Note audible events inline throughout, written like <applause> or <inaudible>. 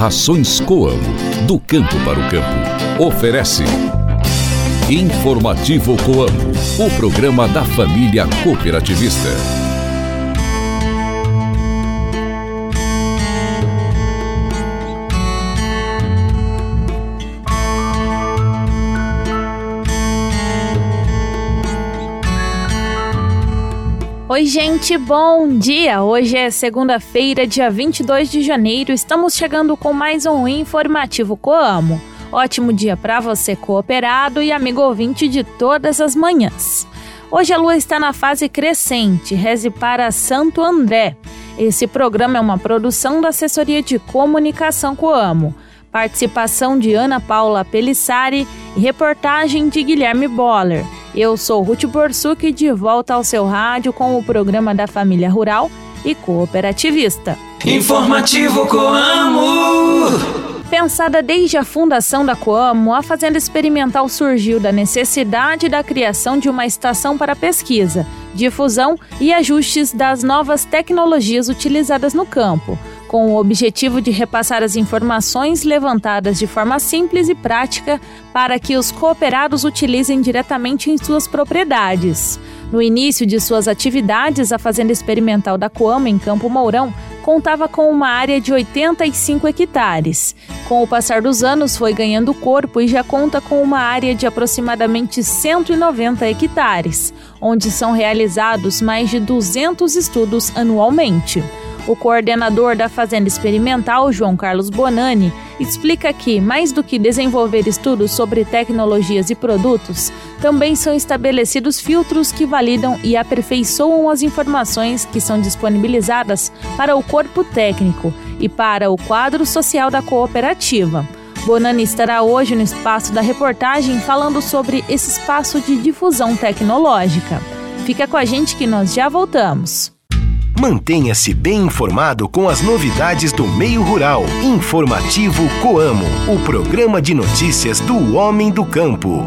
Rações Coamo, do campo para o campo. Oferece. Informativo Coamo, o programa da família cooperativista. Oi, gente, bom dia! Hoje é segunda-feira, dia 22 de janeiro. Estamos chegando com mais um informativo Coamo. Ótimo dia para você, cooperado e amigo ouvinte de todas as manhãs. Hoje a lua está na fase crescente, reze para Santo André. Esse programa é uma produção da Assessoria de Comunicação Coamo. Participação de Ana Paula Pelissari e reportagem de Guilherme Boller. Eu sou Ruth Borsuk de volta ao seu rádio com o programa da Família Rural e Cooperativista. Informativo Coamo. Pensada desde a fundação da Coamo, a Fazenda Experimental surgiu da necessidade da criação de uma estação para pesquisa, difusão e ajustes das novas tecnologias utilizadas no campo, com o objetivo de repassar as informações levantadas de forma simples e prática para que os cooperados utilizem diretamente em suas propriedades. No início de suas atividades, a Fazenda Experimental da Coamo, em Campo Mourão, contava com uma área de 85 hectares. Com o passar dos anos, foi ganhando corpo e já conta com uma área de aproximadamente 190 hectares, onde são realizados mais de 200 estudos anualmente. O coordenador da Fazenda Experimental, João Carlos Bonani, explica que, mais do que desenvolver estudos sobre tecnologias e produtos, também são estabelecidos filtros que validam e aperfeiçoam as informações que são disponibilizadas para o corpo técnico e para o quadro social da cooperativa. Bonani estará hoje no espaço da reportagem falando sobre esse espaço de difusão tecnológica. Fica com a gente que nós já voltamos. Mantenha-se bem informado com as novidades do meio rural. Informativo Coamo, o programa de notícias do homem do campo.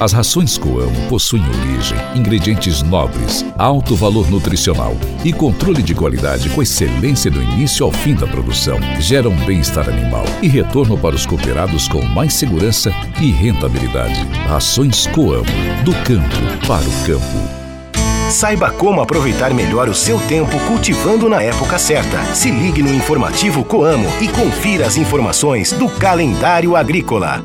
As rações Coamo possuem origem, ingredientes nobres, alto valor nutricional e controle de qualidade com excelência do início ao fim da produção. Geram bem-estar animal e retorno para os cooperados com mais segurança e rentabilidade. Rações Coamo, do campo para o campo. Saiba como aproveitar melhor o seu tempo cultivando na época certa. Se ligue no informativo Coamo e confira as informações do calendário agrícola.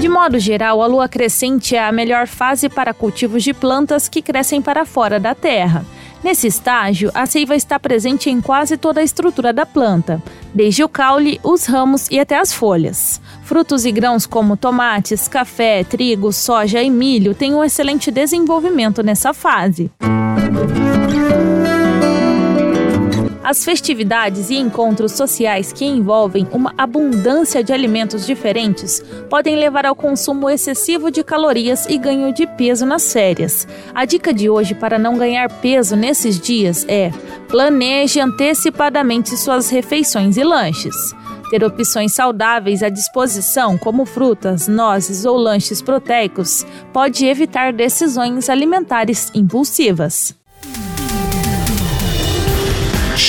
De modo geral, a lua crescente é a melhor fase para cultivos de plantas que crescem para fora da terra. Nesse estágio, a seiva está presente em quase toda a estrutura da planta, desde o caule, os ramos e até as folhas. Frutos e grãos como tomates, café, trigo, soja e milho têm um excelente desenvolvimento nessa fase. As festividades e encontros sociais que envolvem uma abundância de alimentos diferentes podem levar ao consumo excessivo de calorias e ganho de peso nas férias. A dica de hoje para não ganhar peso nesses dias é: planeje antecipadamente suas refeições e lanches. Ter opções saudáveis à disposição, como frutas, nozes ou lanches proteicos, pode evitar decisões alimentares impulsivas.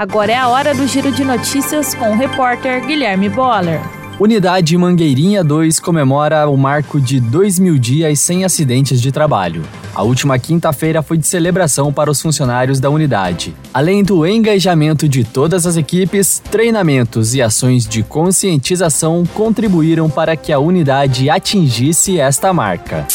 Agora é a hora do giro de notícias com o repórter Guilherme Boller. Unidade Mangueirinha 2 comemora o marco de 2 mil dias sem acidentes de trabalho. A última quinta-feira foi de celebração para os funcionários da unidade. Além do engajamento de todas as equipes, treinamentos e ações de conscientização contribuíram para que a unidade atingisse esta marca.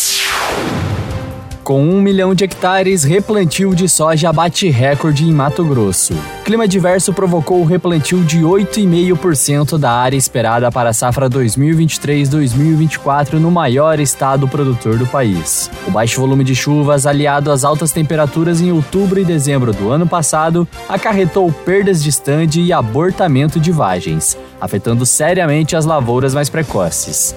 Com um milhão de hectares, replantio de soja bate recorde em Mato Grosso. Clima diverso provocou o replantio de 8,5% da área esperada para a safra 2023-2024 no maior estado produtor do país. O baixo volume de chuvas, aliado às altas temperaturas em outubro e dezembro do ano passado, acarretou perdas de estande e abortamento de vagens, afetando seriamente as lavouras mais precoces.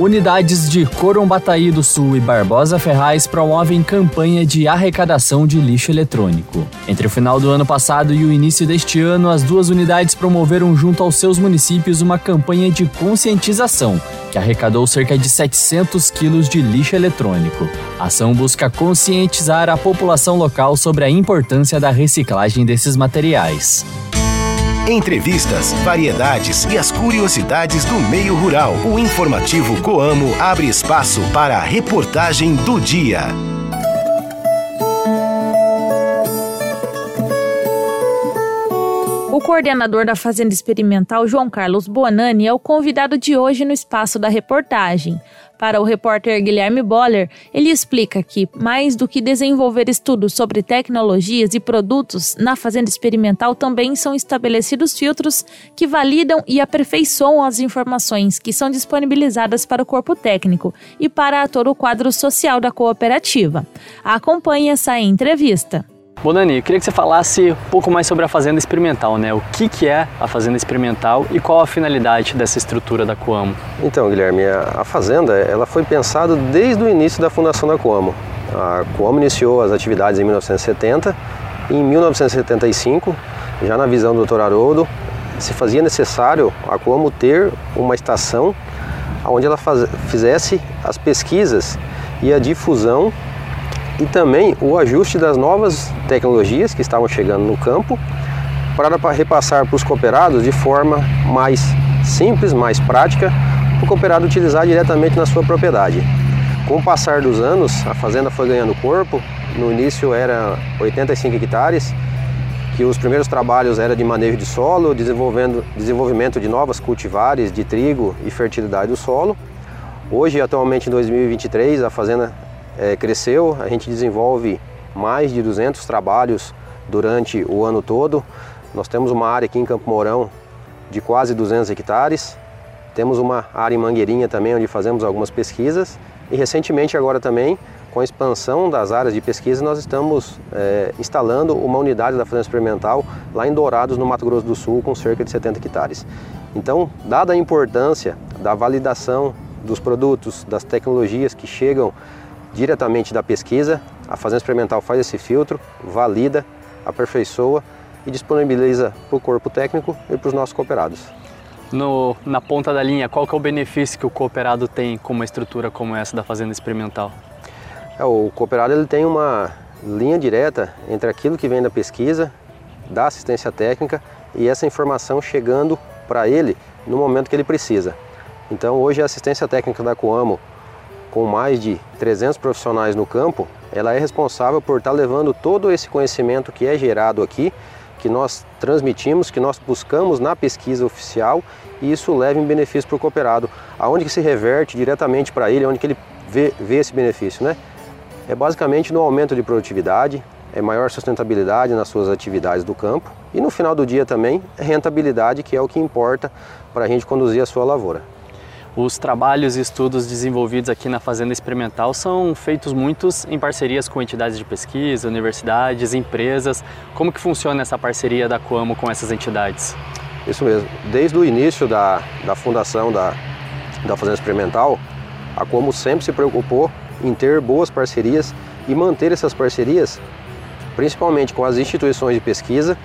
Unidades de Corombataí do Sul e Barbosa Ferraz promovem campanha de arrecadação de lixo eletrônico. Entre o final do ano passado e o início deste ano, as duas unidades promoveram junto aos seus municípios uma campanha de conscientização que arrecadou cerca de 700 quilos de lixo eletrônico. A ação busca conscientizar a população local sobre a importância da reciclagem desses materiais. Entrevistas, variedades e as curiosidades do meio rural. O informativo Coamo abre espaço para a reportagem do dia. O coordenador da Fazenda Experimental, João Carlos Bonani, é o convidado de hoje no espaço da reportagem. Para o repórter Guilherme Boller, ele explica que, mais do que desenvolver estudos sobre tecnologias e produtos, na fazenda experimental também são estabelecidos filtros que validam e aperfeiçoam as informações que são disponibilizadas para o corpo técnico e para todo o quadro social da cooperativa. Acompanhe essa entrevista. Bonani, eu queria que você falasse um pouco mais sobre a Fazenda Experimental, né? O que, que é a Fazenda Experimental e qual a finalidade dessa estrutura da Coamo? Então, Guilherme, a Fazenda ela foi pensada desde o início da fundação da Coamo. A Coamo iniciou as atividades em 1970 e em 1975, já na visão do Dr. Haroldo, se fazia necessário a Coamo ter uma estação onde ela faz, fizesse as pesquisas e a difusão e também o ajuste das novas tecnologias que estavam chegando no campo para repassar para os cooperados de forma mais simples, mais prática, para o cooperado utilizar diretamente na sua propriedade. Com o passar dos anos, a fazenda foi ganhando corpo. No início era 85 hectares, que os primeiros trabalhos eram de manejo de solo, desenvolvendo, desenvolvimento de novas cultivares de trigo e fertilidade do solo. Hoje, atualmente em 2023, a fazenda é, cresceu, a gente desenvolve mais de 200 trabalhos durante o ano todo. Nós temos uma área aqui em Campo Mourão de quase 200 hectares. Temos uma área em Mangueirinha também onde fazemos algumas pesquisas e recentemente agora também com a expansão das áreas de pesquisa nós estamos é, instalando uma unidade da Fazenda Experimental lá em Dourados, no Mato Grosso do Sul, com cerca de 70 hectares. Então, dada a importância da validação dos produtos, das tecnologias que chegam diretamente da pesquisa. A Fazenda Experimental faz esse filtro, valida, aperfeiçoa e disponibiliza para o corpo técnico e para os nossos cooperados. No, na ponta da linha, qual que é o benefício que o cooperado tem com uma estrutura como essa da Fazenda Experimental? É, o cooperado ele tem uma linha direta entre aquilo que vem da pesquisa, da assistência técnica e essa informação chegando para ele no momento que ele precisa. Então hoje a assistência técnica da Coamo com mais de 300 profissionais no campo, ela é responsável por estar tá levando todo esse conhecimento que é gerado aqui, que nós transmitimos, que nós buscamos na pesquisa oficial e isso leva em benefício para o cooperado. Aonde que se reverte diretamente para ele, onde que ele vê, vê esse benefício, né? É basicamente no aumento de produtividade, é maior sustentabilidade nas suas atividades do campo e no final do dia também é rentabilidade, que é o que importa para a gente conduzir a sua lavoura. Os trabalhos e estudos desenvolvidos aqui na Fazenda Experimental são feitos muitos em parcerias com entidades de pesquisa, universidades, empresas. Como que funciona essa parceria da Coamo com essas entidades? Isso mesmo. Desde o início da, da fundação da, da Fazenda Experimental, a Coamo sempre se preocupou em ter boas parcerias e manter essas parcerias, principalmente com as instituições de pesquisa.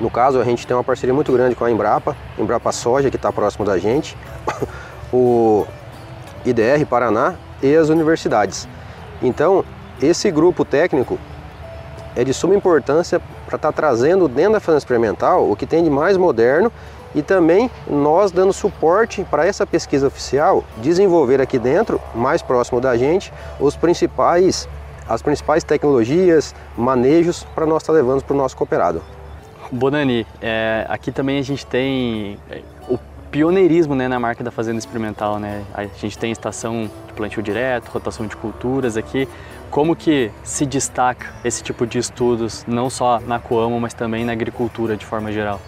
No caso, a gente tem uma parceria muito grande com a Embrapa, Embrapa Soja, que está próximo da gente. <laughs> o IDR Paraná e as universidades. Então, esse grupo técnico é de suma importância para estar tá trazendo dentro da fazenda experimental o que tem de mais moderno e também nós dando suporte para essa pesquisa oficial desenvolver aqui dentro, mais próximo da gente, os principais as principais tecnologias, manejos para nós estar tá levando para o nosso cooperado. Bonani, é, aqui também a gente tem pioneirismo né, na marca da Fazenda Experimental. Né? A gente tem estação de plantio direto, rotação de culturas aqui. Como que se destaca esse tipo de estudos, não só na Coamo, mas também na agricultura de forma geral?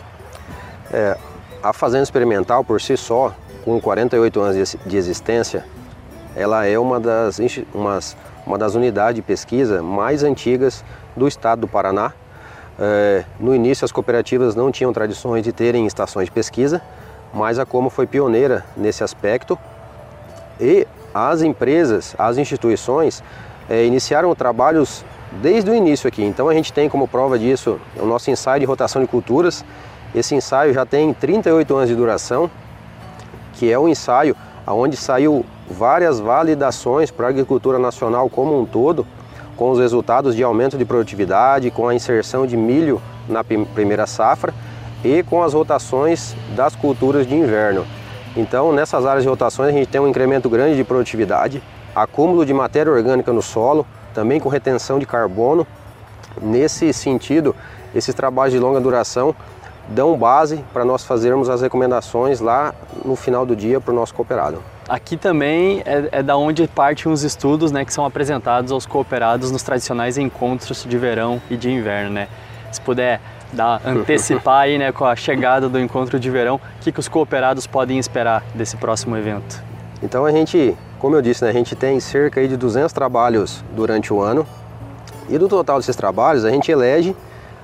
É, a Fazenda Experimental, por si só, com 48 anos de existência, ela é uma das, umas, uma das unidades de pesquisa mais antigas do estado do Paraná. É, no início, as cooperativas não tinham tradições de terem estações de pesquisa, mas a Como foi pioneira nesse aspecto e as empresas, as instituições é, iniciaram trabalhos desde o início aqui. Então a gente tem como prova disso o nosso ensaio de rotação de culturas. Esse ensaio já tem 38 anos de duração, que é um ensaio onde saiu várias validações para a agricultura nacional como um todo, com os resultados de aumento de produtividade, com a inserção de milho na primeira safra e com as rotações das culturas de inverno. Então, nessas áreas de rotações, a gente tem um incremento grande de produtividade, acúmulo de matéria orgânica no solo, também com retenção de carbono. Nesse sentido, esses trabalhos de longa duração dão base para nós fazermos as recomendações lá no final do dia para o nosso cooperado. Aqui também é, é, da onde partem os estudos né, que são apresentados aos cooperados nos tradicionais encontros de verão e de inverno. Né? Se puder dar, antecipar aí né, com a chegada do encontro de verão, o que, que os cooperados podem esperar desse próximo evento? Então a gente, como eu disse, né, a gente tem cerca de 200 trabalhos durante o ano e do total desses trabalhos a gente elege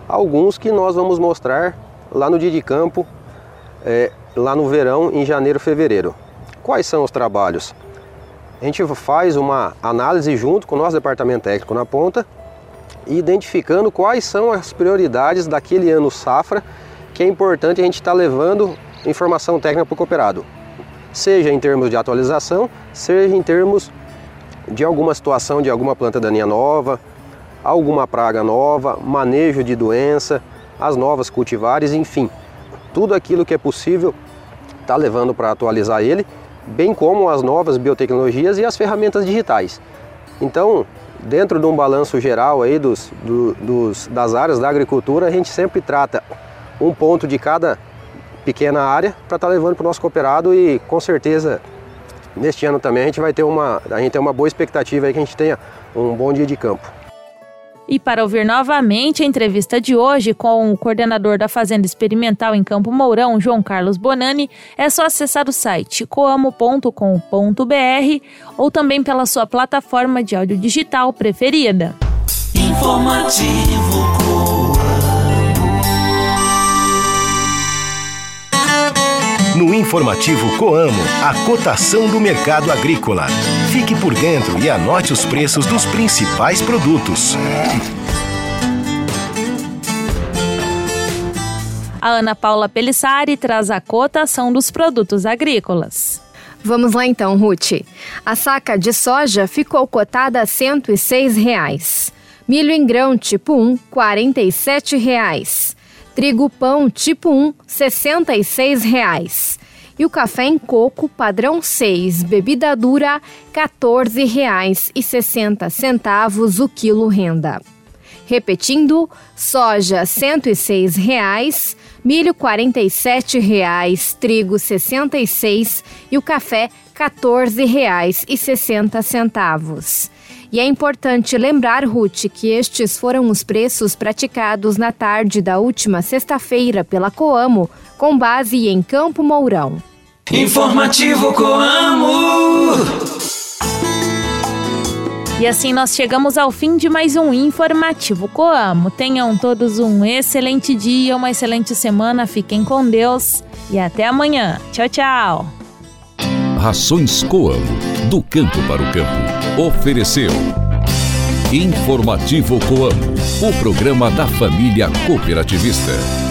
alguns que nós vamos mostrar lá no dia de campo, é, lá no verão, em janeiro, fevereiro. Quais são os trabalhos? A gente faz uma análise junto com o nosso departamento técnico na ponta, identificando quais são as prioridades daquele ano safra, que é importante a gente estar tá levando informação técnica para o cooperado, seja em termos de atualização, seja em termos de alguma situação de alguma planta daninha nova, alguma praga nova, manejo de doença, as novas cultivares, enfim, tudo aquilo que é possível está levando para atualizar ele, bem como as novas biotecnologias e as ferramentas digitais. Então, dentro de um balanço geral aí dos, do, dos, das áreas da agricultura, a gente sempre trata um ponto de cada pequena área para estar tá levando para o nosso cooperado e com certeza neste ano também a gente vai ter uma, a gente tem uma boa expectativa aí que a gente tenha um bom dia de campo. E para ouvir novamente a entrevista de hoje com o coordenador da Fazenda Experimental em Campo Mourão, João Carlos Bonani, é só acessar o site coamo.com.br ou também pela sua plataforma de áudio digital preferida. Informativo No informativo Coamo, a cotação do mercado agrícola. Fique por dentro e anote os preços dos principais produtos. A Ana Paula Pelissari traz a cotação dos produtos agrícolas. Vamos lá então, Ruth. A saca de soja ficou cotada a 106 reais. Milho em grão tipo 1, 47 reais. Trigo pão tipo 1, R$ 66,00. E o café em coco padrão 6, bebida dura, R$ 14,60 o quilo renda. Repetindo, soja R$ 106,00, milho R$ 47,00, trigo R$ 66,00 e o café R$ 14,60. E é importante lembrar, Ruth, que estes foram os preços praticados na tarde da última sexta-feira pela Coamo, com base em Campo Mourão. Informativo Coamo! E assim nós chegamos ao fim de mais um Informativo Coamo. Tenham todos um excelente dia, uma excelente semana, fiquem com Deus e até amanhã. Tchau, tchau! Rações Coamo, do campo para o campo. Ofereceu. Informativo Coamo, o programa da família cooperativista.